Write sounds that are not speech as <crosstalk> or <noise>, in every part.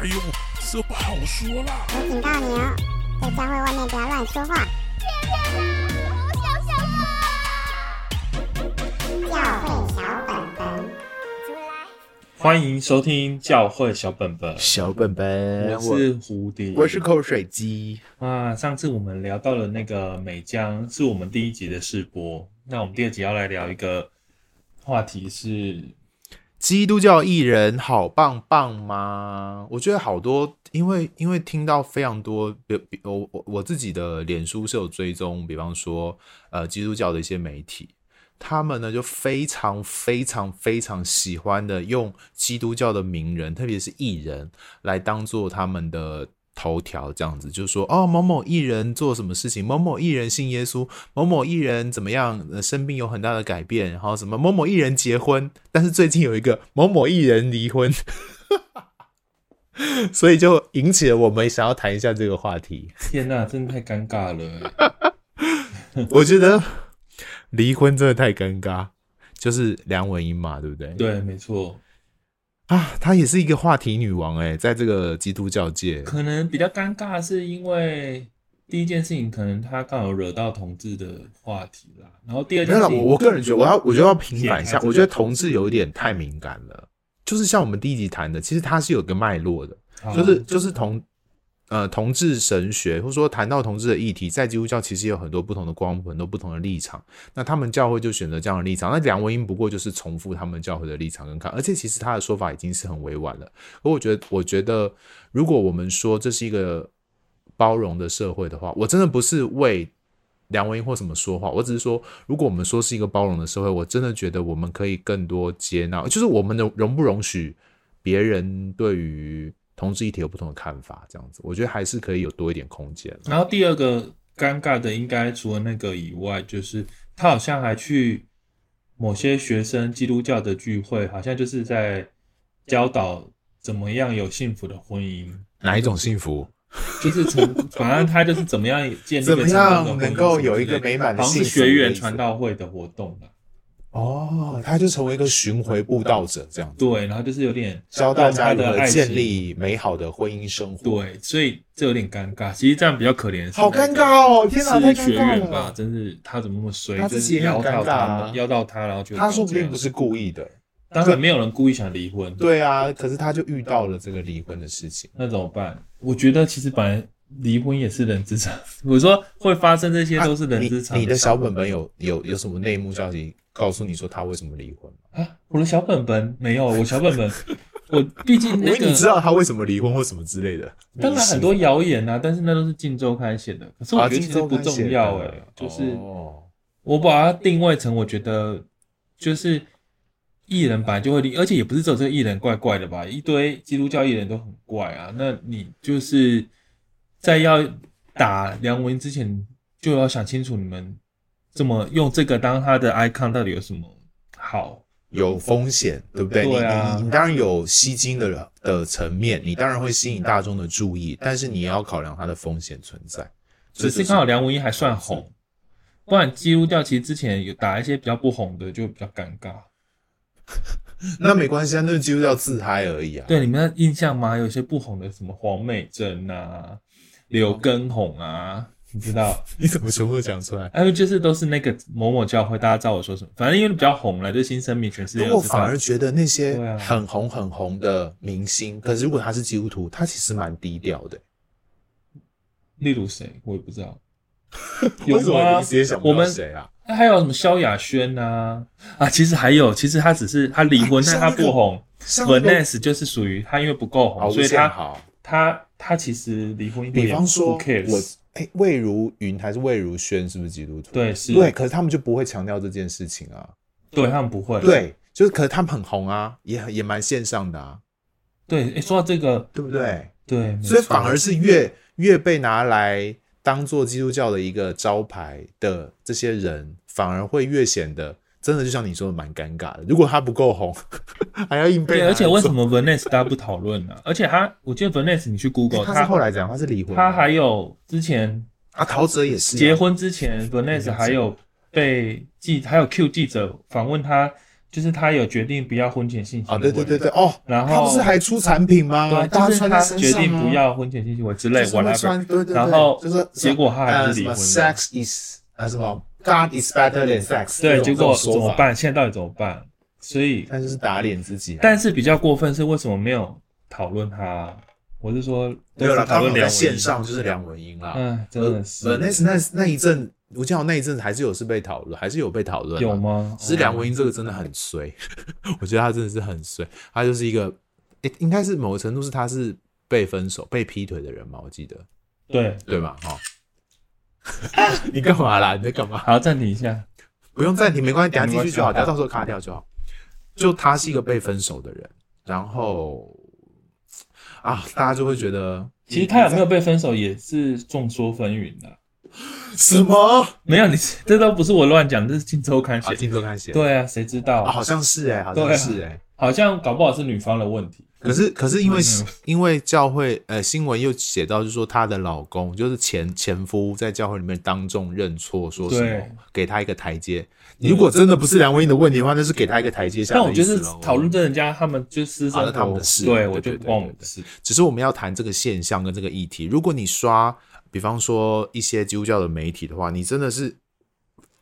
哎呦，这不好说啦！我警告你哦，在教会外面不要乱说话。教会小本本，欢迎收听教会小本本。小本本，我是蝴蝶，我是口水鸡啊。上次我们聊到了那个美江，是我们第一集的试播。那我们第二集要来聊一个话题是：基督教艺人好棒棒吗？我觉得好多，因为因为听到非常多，比比我我我自己的脸书是有追踪，比方说呃基督教的一些媒体。他们呢就非常非常非常喜欢的用基督教的名人，特别是艺人来当做他们的头条，这样子就是说哦，某某艺人做什么事情，某某艺人信耶稣，某某艺人怎么样，呃，生病有很大的改变，然后什么某某艺人结婚，但是最近有一个某某艺人离婚，<laughs> 所以就引起了我们想要谈一下这个话题。天哪，真的太尴尬了，<laughs> 我觉得。离婚真的太尴尬，就是梁文音嘛，对不对？对，没错。啊，她也是一个话题女王哎，在这个基督教界，可能比较尴尬，是因为第一件事情，可能她刚好惹到同志的话题啦。然后第二件事情，我我个人觉得，我要我觉得要平反一下，我觉得同志有一点太敏感了。就是像我们第一集谈的，其实它是有个脉络的，就是就是同。呃，同志神学，或者说谈到同志的议题，在基督教其实有很多不同的光谱，很多不同的立场。那他们教会就选择这样的立场。那梁文音不过就是重复他们教会的立场跟看，而且其实他的说法已经是很委婉了。而我觉得，我觉得，如果我们说这是一个包容的社会的话，我真的不是为梁文音或什么说话，我只是说，如果我们说是一个包容的社会，我真的觉得我们可以更多接纳，就是我们的容不容许别人对于。同志议题有不同的看法，这样子，我觉得还是可以有多一点空间。然后第二个尴尬的，应该除了那个以外，就是他好像还去某些学生基督教的聚会，好像就是在教导怎么样有幸福的婚姻。哪一种幸福？<laughs> 就是从反正他就是怎么样建立怎么样能够有一个美满的幸福，好像是学员传道会的活动哦，他就成为一个巡回布道者这样子，对，然后就是有点教大家如何建立美好的婚姻生活，对，所以这有点尴尬。其实这样比较可怜，好尴尬哦！天哪，太尴尬了。是学院吧，真是他怎么那么衰？他自己也很尴尬啊，邀到他，然后就他说不定不是故意的，当然没有人故意想离婚。对啊，可是他就遇到了这个离婚的事情，那怎么办？我觉得其实本来离婚也是人之常，我说会发生这些都是人之常。你的小本本有有有什么内幕消息？告诉你说他为什么离婚啊？我的小本本没有，<laughs> 我小本本，我毕竟那个你知道他为什么离婚或什么之类的。当然很多谣言啊，但是那都是镜周刊写的。可是我觉得其实不重要哎、欸啊、就是我把它定位成我觉得就是艺人本来就会离，而且也不是只有这个艺人怪怪的吧？一堆基督教艺人都很怪啊。那你就是在要打梁文之前，就要想清楚你们。这么用这个当他的 icon 到底有什么好？有风险，对不对？对啊，你你当然有吸金的的层面，你当然会吸引大众的注意，但是你也要考量它的风险存在。只是刚好梁文音还算红，不然基督教其实之前有打一些比较不红的，就比较尴尬。<laughs> 那没关系啊，那是基督教自嗨而已啊。对，你们的印象吗？有些不红的，什么黄美珍啊、刘畊宏啊。你知道 <laughs> 你怎么全部都讲出来？<laughs> 哎、啊，就是都是那个某某教会，大家知道我说什么。反正因为比较红了，就新生命全世界。我反而觉得那些很红很红的明星，可是如果他是基督徒，他其实蛮低调的。例如谁？我也不知道。<laughs> 有吗？直接想不到谁啊？那还有什么萧亚轩呐？啊，其实还有，其实他只是他离婚，但他不红。Vanessa 就是属于他，因为不够红，所以他好。他他其实离婚，比方说我哎，魏如云还是魏如萱，是不是基督徒？对，是。对，可是他们就不会强调这件事情啊。对，他们不会。对，就是，可是他们很红啊，也也蛮线上的啊。对，哎，说到这个，对不对？对，所以反而是越越被拿来当做基督教的一个招牌的这些人，反而会越显得。真的就像你说的，蛮尴尬的。如果他不够红，<laughs> 还要硬背。对，而且为什么 Vanessa 大家不讨论呢？<laughs> 而且他，我记得 Vanessa 你去 Google，他是后来讲他是离婚。他还有之前啊，陶喆也是结婚之前，Vanessa 还有被记，还有 Q 记者访问他就是他有决定不要婚前性行为啊，对对对对哦，然后他不是还出产品吗？对，大家就是他决定啊不要婚前性行为之类就是会 whatever，穿对对对，然后就是结果他还是离婚的 Sex is 啊什么 God is better than sex，对，结果？怎么办？现在到底怎么办？所以，他就是打脸自己啊。但是比较过分是为什么没有讨论他？我是说，没有了，他们在线上就是梁文音啦。嗯，真的是呃，那那那一阵，我记得那一阵还是有是被讨论，还是有被讨论。有？吗？只是梁文音这个真的很衰，<laughs> 我觉得他真的是很衰，他就是一个，诶，应该是某个程度是他是被分手、被劈腿的人嘛，我记得，对，对吧？哈，<laughs> 你干嘛啦？你在干嘛？好，暂停一下。不用暂停，没关系，等下继续就好，等下到时候卡掉就好。就他是一个被分手的人，然后啊，大家就会觉得，其实他有没有被分手也是众说纷纭的。什么？没有，你这都不是我乱讲，这是《金周刊》啊，写。金周刊写的，对啊，谁知道？啊，好像是哎，好像是哎。好像搞不好是女方的问题。可是，可是因为嗯因为教会呃新闻又写到，就是说她的老公就是前前夫在教会里面当众认错，说什么给她一个台阶。如果真的不是梁文音的问题的话，那是给她一个台阶下但我觉得讨论这人家他们就私生啊他们的事对我就不关我对对们的事。只是我们要谈这个现象跟这个议题。如果你刷，比方说一些基督教的媒体的话，你真的是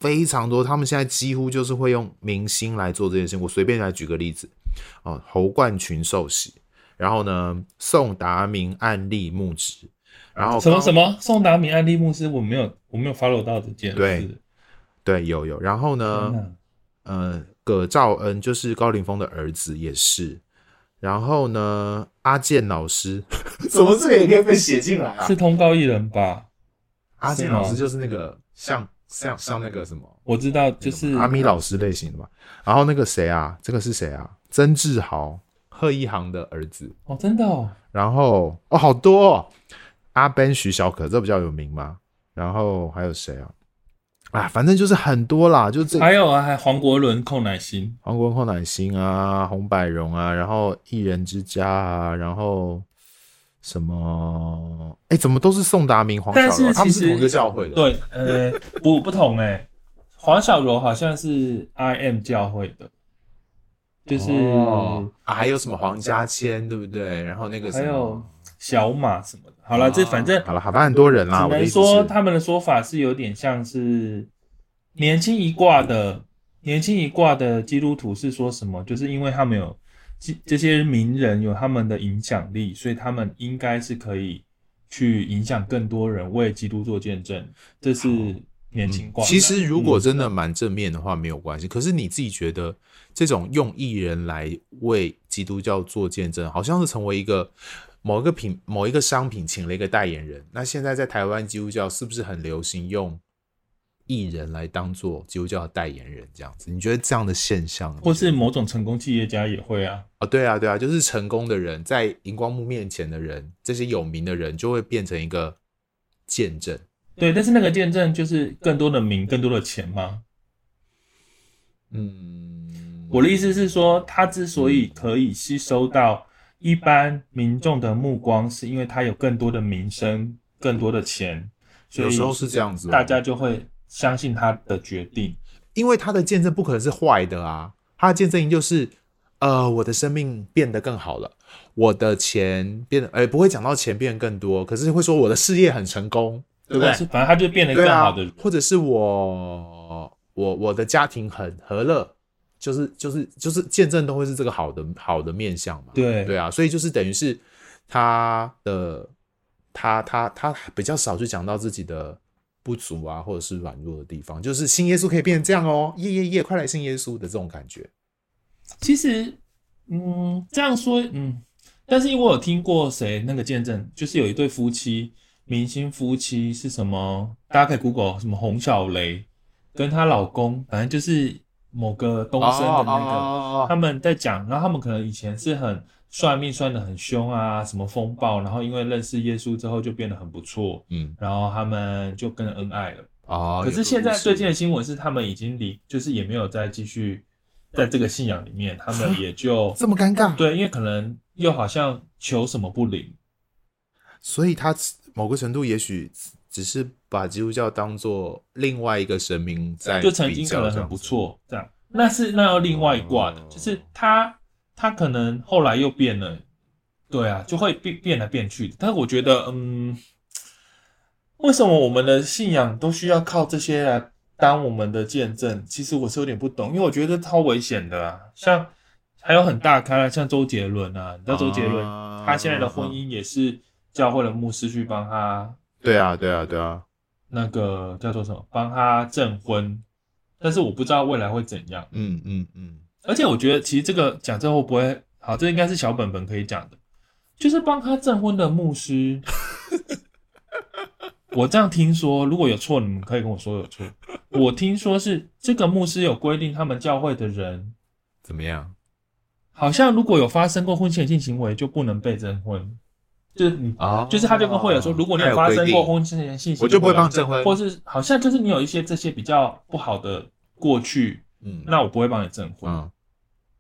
非常多。他们现在几乎就是会用明星来做这件事情。我随便来举个例子哦，侯冠群受洗，然后呢，宋达明案例牧职，然后什么什么宋达明案例牧师，我没有我没有 follow 到这件事。对对有有，然后呢，呃，葛兆恩就是高凌风的儿子也是，然后呢，阿健老师，<laughs> 怎么这个也可以被写进来啊？是通告艺人吧？阿健老师就是那个像像像那个什么我知道，就是阿咪老师类型的嘛。然后那个谁啊，这个是谁啊？曾志豪，贺一航的儿子。哦，真的哦，然后哦，好多哦，阿 Ben、徐小可，这比较有名吗？然后还有谁啊？啊，反正就是很多啦，就这还有啊，还黄国伦、寇乃馨，黄国伦寇乃馨啊，洪百荣啊，然后一人之家啊，然后什么？哎，怎么都是宋达明、黄小但是柔？他们是同一个教会的。对，呃，不不同哎、黄小柔好像是 I M 教会的，就是、哦啊，还有什么黄家千，对不对？然后那个还有小马什么的。好了，这反正好了，好吧，很多人啦。只能说他们的说法是有点像是年轻一挂的，年轻一挂的基督徒是说什么？就是因为他们有这这些名人有他们的影响力，所以他们应该是可以去影响更多人为基督做见证。这是年轻挂、嗯。其实如果真的蛮正面的话，没有关系。可是你自己觉得这种用艺人来为基督教做见证，好像是成为一个。某一个品、某一个商品请了一个代言人，那现在在台湾基督教是不是很流行用艺人来当做基督教的代言人这样子？你觉得这样的现象，或是某种成功企业家也会啊？哦，对啊，对啊，就是成功的人在荧光幕面前的人，这些有名的人就会变成一个见证。对，但是那个见证就是更多的名、更多的钱吗？嗯，我的意思是说，他之所以可以吸收到。一般民众的目光是因为他有更多的名声、更多的钱，所以有时候是这样子，大家就会相信他的决定。因为他的见证不可能是坏的啊，他的见证就是，呃，我的生命变得更好了，我的钱变得，哎，不会讲到钱变得更多，可是会说我的事业很成功，对不对？反正他就变得更好的，啊，或者是我，我我的家庭很和乐。就是就是就是见证都会是这个好的好的面相嘛，对对啊，所以就是等于是他的他他他比较少去讲到自己的不足啊，或者是软弱的地方，就是信耶稣可以变成这样哦，耶耶耶，快来信耶稣的这种感觉。其实，嗯，这样说，嗯，但是因为我有听过谁那个见证，就是有一对夫妻，明星夫妻是什么？大家可以 Google 什么洪小雷跟她老公，反正就是。某个东升的那个，oh, oh, oh, oh. 他们在讲，然后他们可能以前是很算命算的很凶啊，什么风暴，然后因为认识耶稣之后就变得很不错，嗯，然后他们就更恩爱了。啊。Oh, 可是现在最近的新闻是，他们已经离，就是也没有再继续在这个信仰里面，他们也就 <laughs> 这么尴尬，对，因为可能又好像求什么不灵，所以他某个程度也许。只是把基督教当做另外一个神明在，就曾经可能很不错，这样。那是那要另外一挂的，就是他他可能后来又变了，对啊，就会变变来变去的。但是我觉得，嗯，为什么我们的信仰都需要靠这些来当我们的见证？其实我是有点不懂，因为我觉得超危险的啊。像还有很大咖，像周杰伦啊，你知道周杰伦，他现在的婚姻也是教会的牧师去帮他。对啊，对啊，对啊。那个叫做什么？帮他证婚。但是我不知道未来会怎样。嗯嗯嗯。而且我觉得，其实这个讲这会不会好？这应该是小本本可以讲的，就是帮他证婚的牧师。我这样听说，如果有错，你们可以跟我说有错。我听说是这个牧师有规定，他们教会的人怎么样？好像如果有发生过婚前性行为，就不能被证婚。就是你啊，就是他就跟会友说，如果你有发生过婚前性行为，我就不会帮你证婚，或是好像就是你有一些这些比较不好的过去，嗯，那我不会帮你证婚。嗯，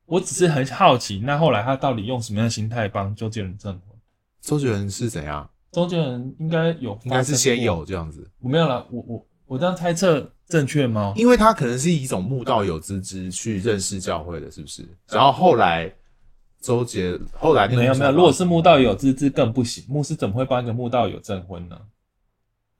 我只是很好奇，那后来他到底用什么样的心态帮周杰伦证婚？周杰伦是怎样？周杰伦应该有，应该是先有这样子。我没有了，我我我这样猜测正确吗？因为他可能是以一种慕道友之姿去认识教会的，是不是？然后后来。周杰后来没有没有，如果是慕道友资质更不行，牧师怎么会帮一个慕道友证婚呢？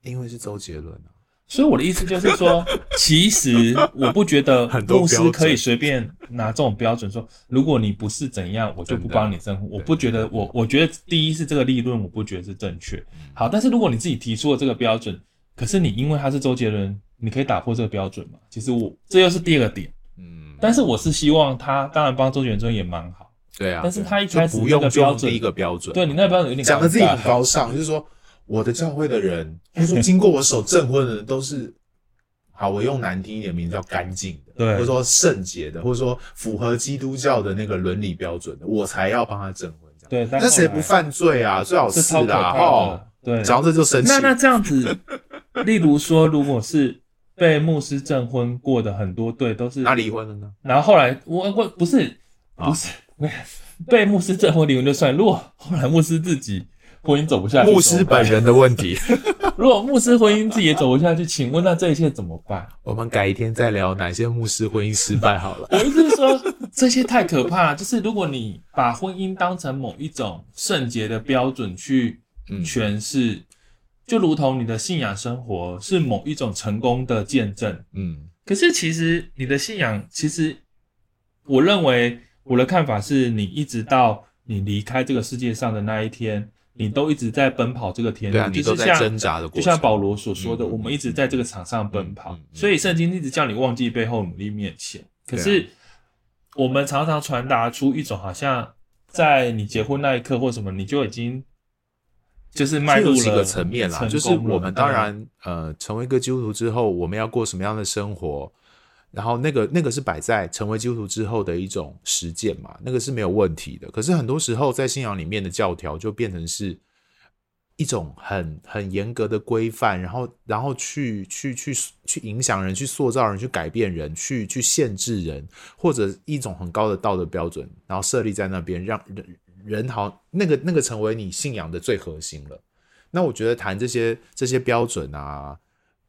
因为是周杰伦啊。所以我的意思就是说，<laughs> 其实我不觉得牧师可以随便拿这种标准说，如果你不是怎样，我就不帮你证婚。我不觉得，我我觉得第一是这个立论，我不觉得是正确。好，但是如果你自己提出了这个标准，可是你因为他是周杰伦，你可以打破这个标准嘛？其实我这又是第二个点。嗯，但是我是希望他当然帮周杰伦也蛮好。对啊，但是他一开始不用标准第一个标准，对你那个标准有点讲的自己很高尚，就是说我的教会的人，或者说经过我手证婚的人都是，好，我用难听一点名字叫干净的，对，或者说圣洁的，或者说符合基督教的那个伦理标准的，我才要帮他证婚。对，那谁不犯罪啊？最好是啦，哦，对，讲到这就生气。那那这样子，<laughs> 例如说，如果是被牧师证婚过的很多对都是他离婚了呢？然后后来我我不是不是。<laughs> 被牧师证婚离婚就算，如果后来牧师自己婚姻走不下去，牧师本人的问题。<laughs> 如果牧师婚姻自己也走不下去，请问那这一切怎么办？我们改一天再聊哪些牧师婚姻失败好了。我意思是说，这些太可怕了。就是如果你把婚姻当成某一种圣洁的标准去诠释，嗯、就如同你的信仰生活是某一种成功的见证。嗯，可是其实你的信仰，其实我认为。我的看法是，你一直到你离开这个世界上的那一天，你都一直在奔跑这个天路，对啊，你都在挣扎的过程。就像保罗所说的，我们一直在这个场上奔跑。所以圣经一直叫你忘记背后，努力面前。可是我们常常传达出一种好像在你结婚那一刻或什么，你就已经就是迈入了几个层面啦。就是我们当然呃，成为一个基督徒之后，我们要过什么样的生活？然后那个那个是摆在成为基督徒之后的一种实践嘛，那个是没有问题的。可是很多时候在信仰里面的教条就变成是一种很很严格的规范，然后然后去去去去影响人，去塑造人，去改变人，去去限制人，或者一种很高的道德标准，然后设立在那边，让人人好那个那个成为你信仰的最核心了。那我觉得谈这些这些标准啊。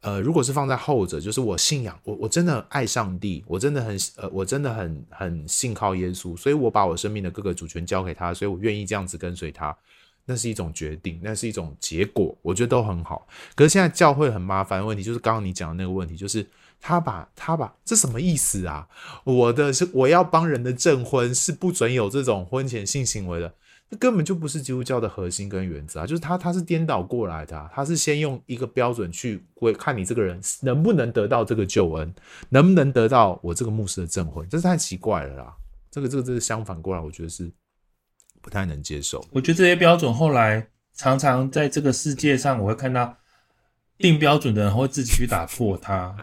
呃，如果是放在后者，就是我信仰我，我真的爱上帝，我真的很呃，我真的很很信靠耶稣，所以我把我生命的各个主权交给他，所以我愿意这样子跟随他，那是一种决定，那是一种结果，我觉得都很好。可是现在教会很麻烦的问题，就是刚刚你讲的那个问题，就是他把他把这什么意思啊？我的是我要帮人的证婚，是不准有这种婚前性行为的。这根本就不是基督教的核心跟原则啊！就是他他是颠倒过来的啊，他是先用一个标准去会看你这个人能不能得到这个救恩，能不能得到我这个牧师的证婚，这是太奇怪了啦！这个这个这个相反过来，我觉得是不太能接受。我觉得这些标准后来常常在这个世界上，我会看到定标准的人会自己去打破它。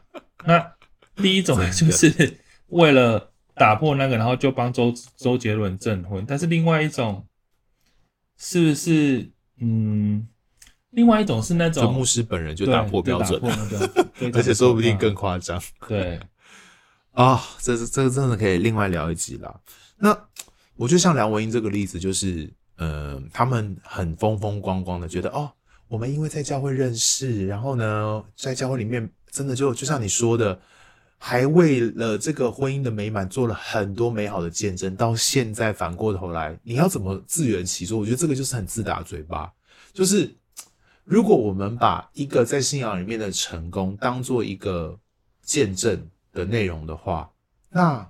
那第一种就是 <laughs> 为了打破那个，然后就帮周周杰伦证婚，但是另外一种。是不是？嗯，另外一种是那种牧师本人就打破标准，<laughs> 而且说不定更夸张。对，<laughs> 啊、哦，这是这个真的可以另外聊一集啦。那我觉得像梁文英这个例子，就是，嗯、呃，他们很风风光光的，觉得哦，我们因为在教会认识，然后呢，在教会里面真的就就像你说的。还为了这个婚姻的美满做了很多美好的见证，到现在反过头来，你要怎么自圆其说？我觉得这个就是很自打嘴巴。就是如果我们把一个在信仰里面的成功当做一个见证的内容的话，那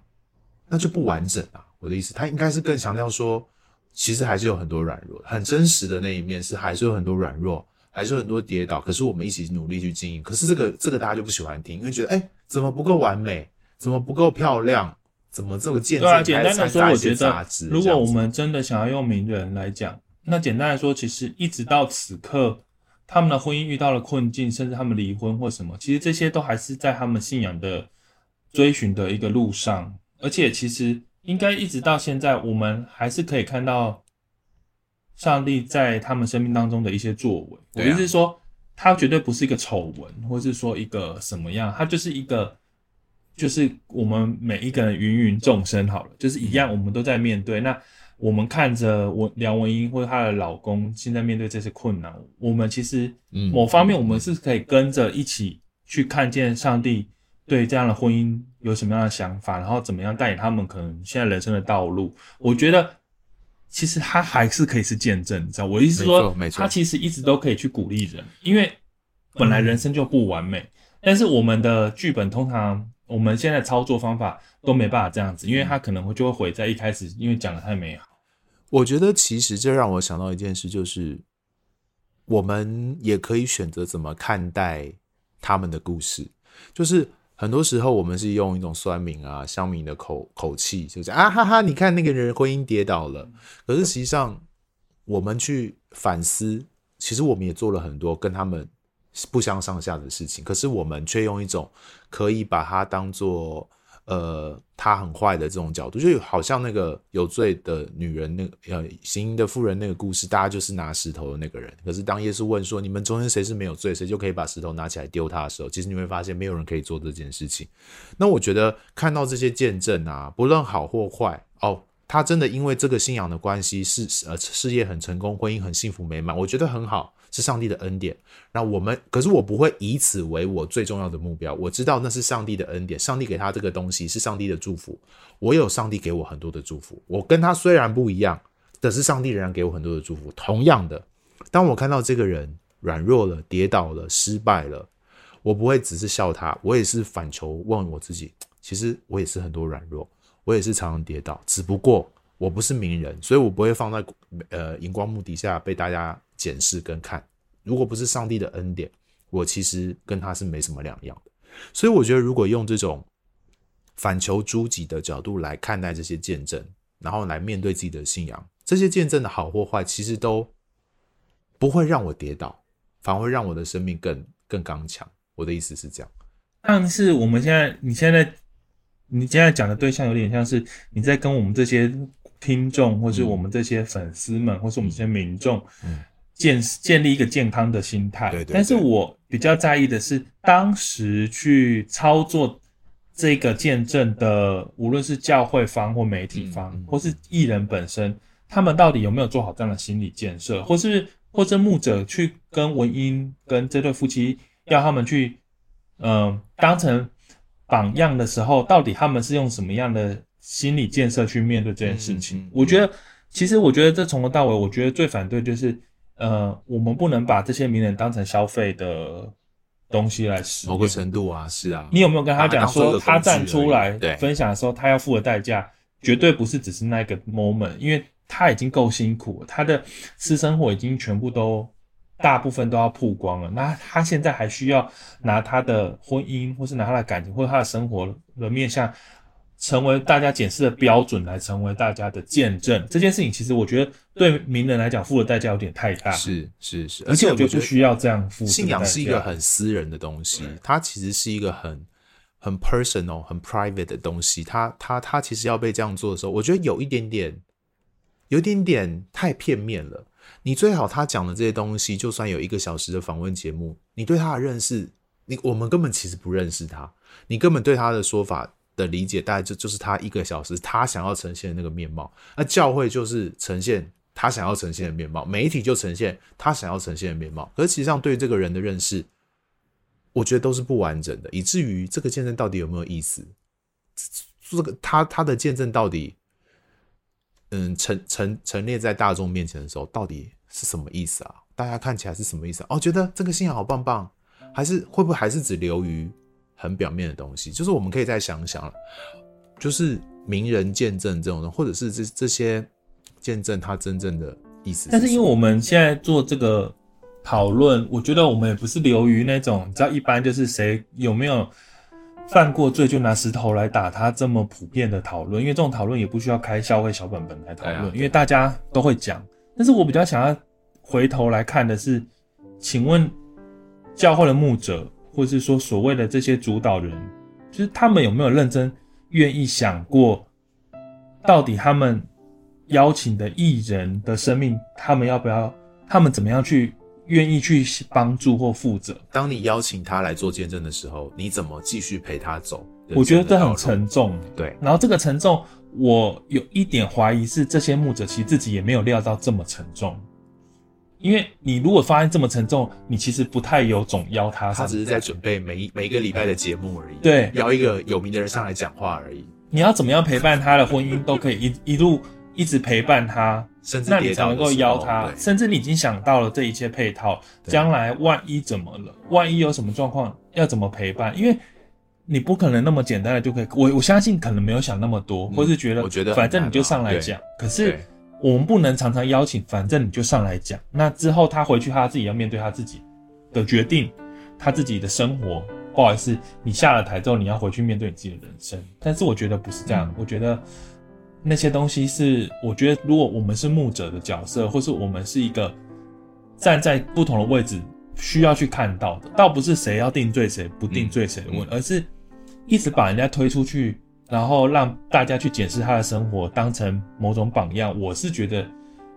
那就不完整啊！我的意思，他应该是更强调说，其实还是有很多软弱，很真实的那一面是还是有很多软弱。还是有很多跌倒，可是我们一起努力去经营。可是这个这个大家就不喜欢听，因为觉得哎、怎么不够完美？怎么不够漂亮？怎么这个见证？对啊，简单的说，我觉得如果我们真的想要用名人来讲，那简单来说，其实一直到此刻，他们的婚姻遇到了困境，甚至他们离婚或什么，其实这些都还是在他们信仰的追寻的一个路上。而且其实应该一直到现在，我们还是可以看到。上帝在他们生命当中的一些作为，我意思是说，他绝对不是一个丑闻，或是说一个什么样，他就是一个，就是我们每一个人芸芸众生好了，就是一样，我们都在面对。那我们看着我梁文音或者她的老公现在面对这些困难，我们其实某方面我们是可以跟着一起去看见上帝对这样的婚姻有什么样的想法，然后怎么样带领他们可能现在人生的道路。我觉得。其实他还是可以是见证，你知道？我意思是说，他其实一直都可以去鼓励人，因为本来人生就不完美。但是我们的剧本通常，我们现在操作方法都没办法这样子，因为他可能会就会毁在一开始，因为讲的太美好。我觉得其实这让我想到一件事，就是我们也可以选择怎么看待他们的故事，就是。很多时候，我们是用一种酸民啊、乡民的口口气，就是啊哈哈，你看那个人婚姻跌倒了。可是实际上，我们去反思，其实我们也做了很多跟他们不相上下的事情。可是我们却用一种可以把它当做。呃，他很坏的这种角度，就好像那个有罪的女人，那个呃行淫的妇人那个故事，大家就是拿石头的那个人。可是当耶稣问说，你们中间谁是没有罪，谁就可以把石头拿起来丢他的时候，其实你会发现没有人可以做这件事情。那我觉得看到这些见证啊，不论好或坏，哦，他真的因为这个信仰的关系，是呃事业很成功，婚姻很幸福美满，我觉得很好。是上帝的恩典，那我们可是我不会以此为我最重要的目标。我知道那是上帝的恩典，上帝给他这个东西是上帝的祝福。我有上帝给我很多的祝福，我跟他虽然不一样，但是上帝仍然给我很多的祝福。同样的，当我看到这个人软弱了、跌倒了、失败了，我不会只是笑他，我也是反求问我自己，其实我也是很多软弱，我也是常常跌倒，只不过我不是名人，所以我不会放在呃荧光幕底下被大家。检视跟看，如果不是上帝的恩典，我其实跟他是没什么两样的。所以我觉得，如果用这种反求诸己的角度来看待这些见证，然后来面对自己的信仰，这些见证的好或坏，其实都不会让我跌倒，反而会让我的生命更更刚强。我的意思是这样。但是我们现在，你现在，你现在讲的对象有点像是你在跟我们这些听众，或是我们这些粉丝们，或是我们这些民众，嗯。建建立一个健康的心态，对对对，但是我比较在意的是，当时去操作这个见证的，无论是教会方或媒体方，嗯嗯、或是艺人本身，他们到底有没有做好这样的心理建设，或是或是牧者去跟文英跟这对夫妻要他们去，嗯、呃，当成榜样的时候，到底他们是用什么样的心理建设去面对这件事情？我觉得，其实我觉得这从头到尾，我觉得最反对就是。呃，我们不能把这些名人当成消费的东西来使用。某个程度啊，是啊。你有没有跟他讲说，他站出来分享的时候，他要付的代价绝对不是只是那个 moment，因为他已经够辛苦了，他的私生活已经全部都大部分都要曝光了。那他现在还需要拿他的婚姻，或是拿他的感情，或者他的生活的面向。成为大家检视的标准，来成为大家的见证。这件事情，其实我觉得对名人来讲，付的代价有点太大。是是是，而且我觉得不需要这样付。信仰是一个很私人的东西，它其实是一个很很 personal、很 private 的东西。它它它其实要被这样做的时候，我觉得有一点点，有一点点太片面了。你最好他讲的这些东西，就算有一个小时的访问节目，你对他的认识，你我们根本其实不认识他，你根本对他的说法。的理解大概就就是他一个小时他想要呈现的那个面貌，那教会就是呈现他想要呈现的面貌，媒体就呈现他想要呈现的面貌。可是实际上对这个人的认识，我觉得都是不完整的，以至于这个见证到底有没有意思？这个他他的见证到底，嗯，陈陈陈列在大众面前的时候，到底是什么意思啊？大家看起来是什么意思？哦，觉得这个信仰好棒棒，还是会不会还是只流于很表面的东西？就是我们可以再想想了，就是名人见证这种的，或者是这这些见证他真正的意思。但是因为我们现在做这个讨论，我觉得我们也不是流于那种，你知道，一般就是谁有没有。犯过罪就拿石头来打他，这么普遍的讨论，因为这种讨论也不需要开教会小本本来讨论，因为大家都会讲。但是我比较想要回头来看的是，请问教会的牧者，或者是说所谓的这些主导人，就是他们有没有认真愿意想过，到底他们邀请的艺人的生命，他们要不要，他们怎么样去？愿意去帮助或负责。当你邀请他来做见证的时候，你怎么继续陪他走？我觉得这很沉重。对，然后这个沉重，我有一点怀疑是这些牧者其实自己也没有料到这么沉重。因为你如果发现这么沉重，你其实不太有种邀他，他只是在准备每一每一个礼拜的节目而已。对，邀一个有名的人上来讲话而已。你要怎么样陪伴他的婚姻，都可以一一路一直陪伴他。<laughs> 甚至那你才能够邀他，甚至你已经想到了这一切配套，将来万一怎么了，万一有什么状况，要怎么陪伴？因为你不可能那么简单的就可以，我我相信可能没有想那么多，或是觉得，我觉得反正你就上来讲。可是我们不能常常邀请，反正你就上来讲。那之后他回去，他自己要面对他自己的决定，他自己的生活。不好意思，你下了台之后，你要回去面对你自己的人生。但是我觉得不是这样，我觉得。那些东西是，我觉得如果我们是牧者的角色，或是我们是一个站在不同的位置需要去看到的，倒不是谁要定罪谁不定罪谁的问题，而是一直把人家推出去，然后让大家去检视他的生活，当成某种榜样。我是觉得，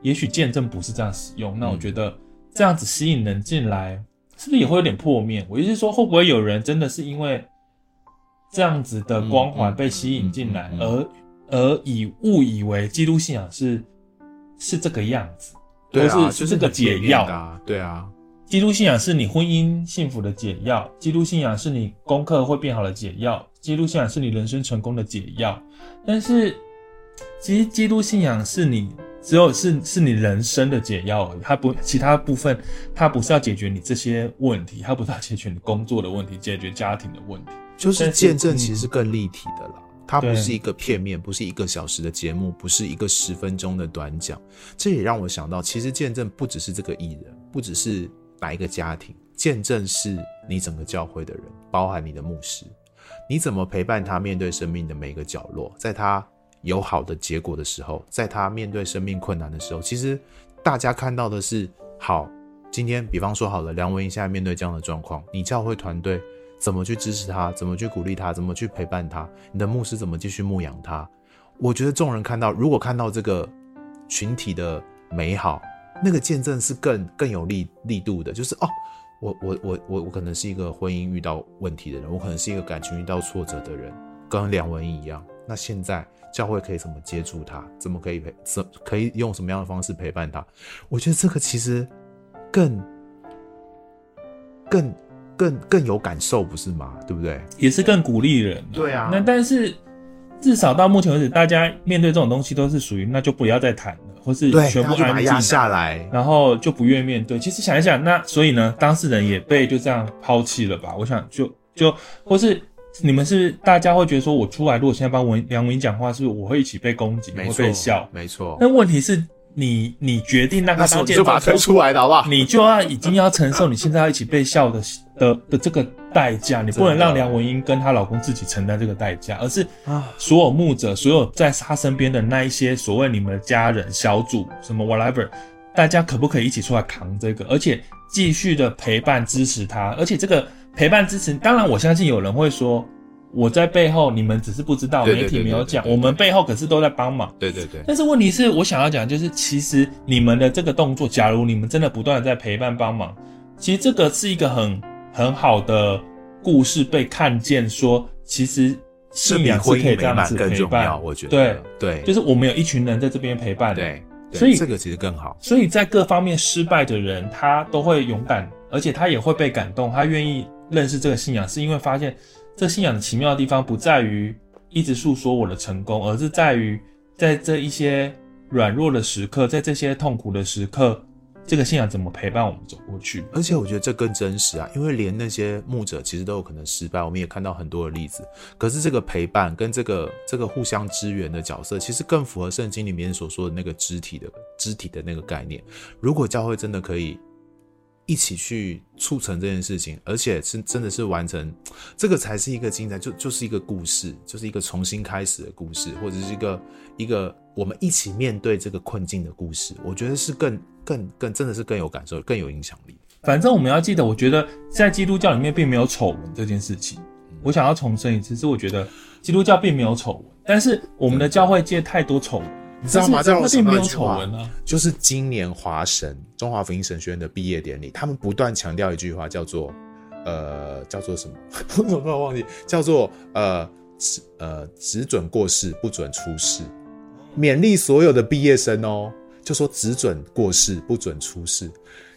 也许见证不是这样使用，那我觉得这样子吸引人进来，是不是也会有点破灭？我意思是说，会不会有人真的是因为这样子的光环被吸引进来，而而以误以为基督信仰是是这个样子，对啊，是是这个解药啊，对啊，基督信仰是你婚姻幸福的解药，基督信仰是你功课会变好的解药，基督信仰是你人生成功的解药。但是，其实基督信仰是你只有是是你人生的解药而已，它不其他部分，它不是要解决你这些问题，它不是要解决你工作的问题，解决家庭的问题，就是见证其实是更立体的啦。它不是一个片面，不是一个小时的节目，不是一个十分钟的短讲。这也让我想到，其实见证不只是这个艺人，不只是哪一个家庭，见证是你整个教会的人，包含你的牧师。你怎么陪伴他面对生命的每个角落？在他有好的结果的时候，在他面对生命困难的时候，其实大家看到的是，好，今天比方说好了，梁文音现在面对这样的状况，你教会团队。怎么去支持他？怎么去鼓励他？怎么去陪伴他？你的牧师怎么继续牧养他？我觉得众人看到，如果看到这个群体的美好，那个见证是更更有力力度的。就是哦，我我我我我可能是一个婚姻遇到问题的人，我可能是一个感情遇到挫折的人，跟梁文音一样。那现在教会可以怎么接住他？怎么可以陪？怎可以用什么样的方式陪伴他？我觉得这个其实更更。更更有感受，不是吗？对不对？也是更鼓励人。对啊。那但是至少到目前为止，大家面对这种东西都是属于那就不要再谈了，或是全部安静压下来，然后就不愿面对。其实想一想，那所以呢，当事人也被就这样抛弃了吧？我想就就或是你们是大家会觉得说，我出来如果现在帮文梁文音讲话，是不是我会一起被攻击，会被笑？没错。那问题是。你你决定让他当见证，就把他推出来的好不好？你就要已经要承受你现在要一起被笑的 <laughs> 的的这个代价，你不能让梁文英跟她老公自己承担这个代价，而是啊，所有牧者，所有在她身边的那一些所谓你们的家人、小组什么 whatever，大家可不可以一起出来扛这个，而且继续的陪伴支持他，而且这个陪伴支持，当然我相信有人会说。我在背后，你们只是不知道，媒体没有讲，我们背后可是都在帮忙。对对对。但是问题是我想要讲，就是其实你们的这个动作，假如你们真的不断的在陪伴帮忙，其实这个是一个很很好的故事被看见，说其实信仰是可以这样子陪伴。我觉得对对，就是我们有一群人在这边陪伴。对，所以这个其实更好。所以在各方面失败的人，他都会勇敢，而且他也会被感动，他愿意认识这个信仰，是因为发现这信仰的奇妙的地方不在于一直诉说我的成功，而是在于在这一些软弱的时刻，在这些痛苦的时刻。这个信仰怎么陪伴我们走过去？而且我觉得这更真实啊，因为连那些牧者其实都有可能失败，我们也看到很多的例子。可是这个陪伴跟这个这个互相支援的角色，其实更符合圣经里面所说的那个肢体的肢体的那个概念。如果教会真的可以一起去促成这件事情，而且是真的是完成，这个才是一个精彩，就就是一个故事，就是一个重新开始的故事，或者是一个一个我们一起面对这个困境的故事。我觉得是更。更更真的是更有感受，更有影响力。反正我们要记得，我觉得在基督教里面并没有丑闻这件事情。我想要重申一次，是我觉得基督教并没有丑闻，但是我们的教会界太多丑闻，你知道吗？这并没有丑闻啊。就是今年华神中华福音神学院的毕业典礼，他们不断强调一句话，叫做呃，叫做什么？<laughs> 我怎么忘记？叫做呃，只呃只准过世，不准出世，勉励所有的毕业生哦。就说只准过世，不准出世。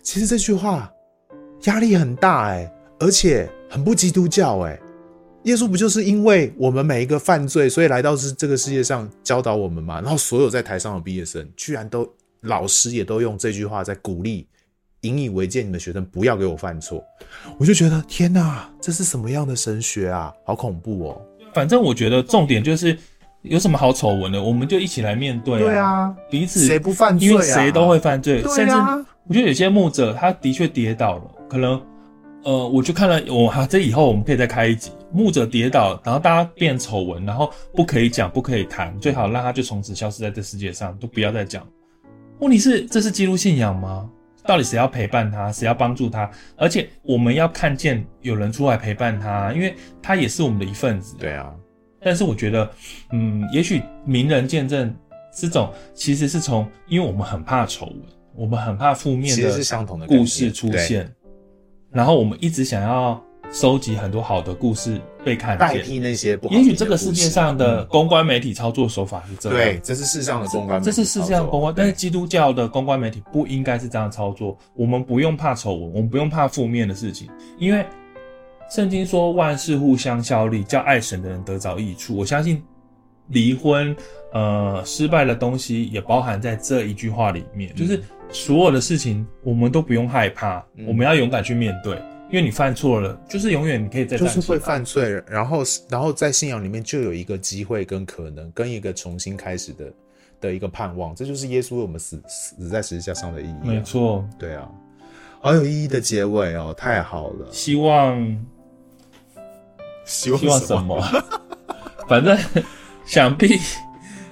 其实这句话压力很大哎，而且很不基督教哎。耶稣不就是因为我们每一个犯罪，所以来到这这个世界上教导我们吗？然后所有在台上的毕业生，居然都老师也都用这句话在鼓励、引以为戒你们学生不要给我犯错。我就觉得天哪，这是什么样的神学啊？好恐怖哦！反正我觉得重点就是。有什么好丑闻的？我们就一起来面对啊！对啊，彼此谁不犯罪啊？因为谁都会犯罪，对啊，甚至我觉得有些牧者他的确跌倒了，可能呃，我就看了我哈，这以后我们可以再开一集，牧者跌倒，然后大家变丑闻，然后不可以讲，不可以谈，最好让他就从此消失在这世界上，都不要再讲。问题是，这是基督信仰吗？到底谁要陪伴他，谁要帮助他？而且我们要看见有人出来陪伴他，因为他也是我们的一份子。对啊。但是我觉得，嗯，也许名人见证这种其实是从，因为我们很怕丑闻，我们很怕负面的故事出现，然后我们一直想要收集很多好的故事被看见，代替那些不好。也许这个世界上的公关媒体操作手法是这样，对，这是世上的公关，这是世上的公关，但是基督教的公关媒体不应该是这样操作。我们不用怕丑闻，我们不用怕负面的事情，因为。圣经说万事互相效力，叫爱神的人得着益处。我相信离婚，呃，失败的东西也包含在这一句话里面。嗯、就是所有的事情，我们都不用害怕，嗯、我们要勇敢去面对。因为你犯错了，就是永远你可以再就是会犯罪，然后然后在信仰里面就有一个机会跟可能，跟一个重新开始的的一个盼望。这就是耶稣为我们死死在十字架上的意义、啊。没错，对啊，好有意义的结尾哦，太好了，希望。希望，希望什么？<laughs> 反正想必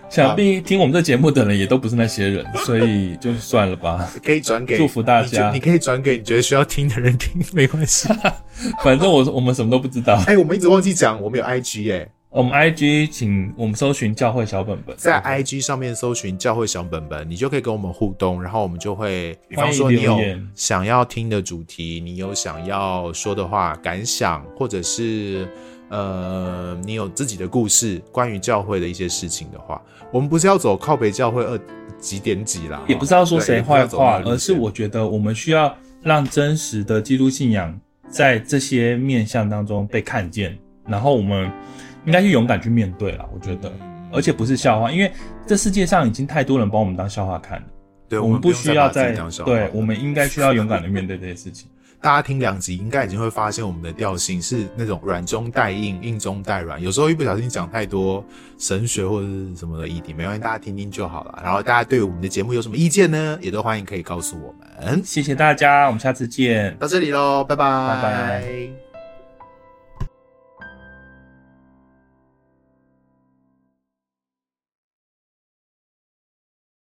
想必听我们这节目的人也都不是那些人，<laughs> 所以就算了吧。可以转给祝福大家，你，你可以转给你觉得需要听的人听，没关系。<laughs> 反正我我们什么都不知道。哎、欸，我们一直忘记讲，我们有 IG 哎、欸，我们 IG 请我们搜寻教会小本本，在 IG 上面搜寻教会小本本，你就可以跟我们互动，然后我们就会，比方说你有想要听的主题，你有想要说的话、感想，或者是。呃，你有自己的故事，关于教会的一些事情的话，我们不是要走靠北教会二几点几啦，也不是要说谁坏话，而是我觉得我们需要让真实的基督信仰在这些面向当中被看见，然后我们应该去勇敢去面对了。我觉得，而且不是笑话，因为这世界上已经太多人把我们当笑话看了，对，我们不需要再，对，我们应该需要勇敢的面对这些事情。大家听两集，应该已经会发现我们的调性是那种软中带硬，硬中带软。有时候一不小心讲太多神学或者是什么的议题，没关系，大家听听就好了。然后大家对我们的节目有什么意见呢？也都欢迎可以告诉我们。谢谢大家，我们下次见。到这里喽，拜拜，拜拜。